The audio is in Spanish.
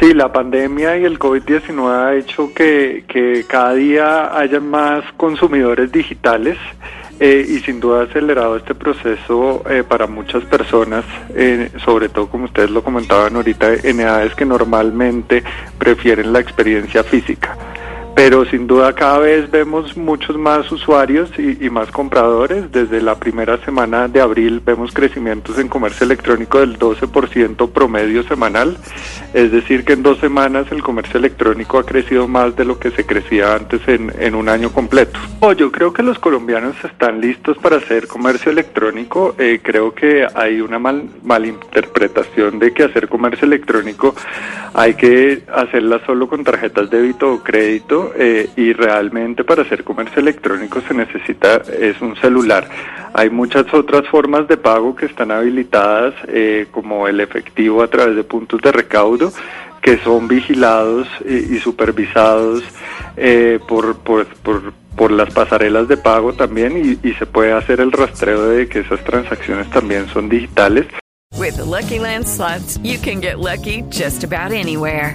Sí, la pandemia y el COVID-19 ha hecho que, cada día haya más consumidores digitales eh, y sin duda ha acelerado este proceso eh, para muchas personas, eh, sobre todo como ustedes lo comentaban ahorita, en edades que normalmente prefieren la experiencia física pero sin duda cada vez vemos muchos más usuarios y, más compradores. Desde la primera semana de abril vemos crecimientos en comercio electrónico del 12% promedio semanal, es decir que en dos semanas el comercio electrónico ha crecido más de lo que se crecía antes en, en un año completo. Oh, yo creo que los colombianos están listos para hacer comercio electrónico, eh, creo que hay una mal, malinterpretación de que hacer comercio electrónico hay que hacerla solo con tarjetas débito o crédito eh, y realmente para hacer comercio electrónico se necesita es un celular. Hay muchas otras formas de pago que están habilitadas eh, como el efectivo a través de puntos de recaudo que son vigilados y, y supervisados eh, por, por, por, por, las pasarelas de pago también y, y se puede hacer el rastreo de que esas transacciones también son digitales. With the Lucky Land slots, you can get lucky just about anywhere.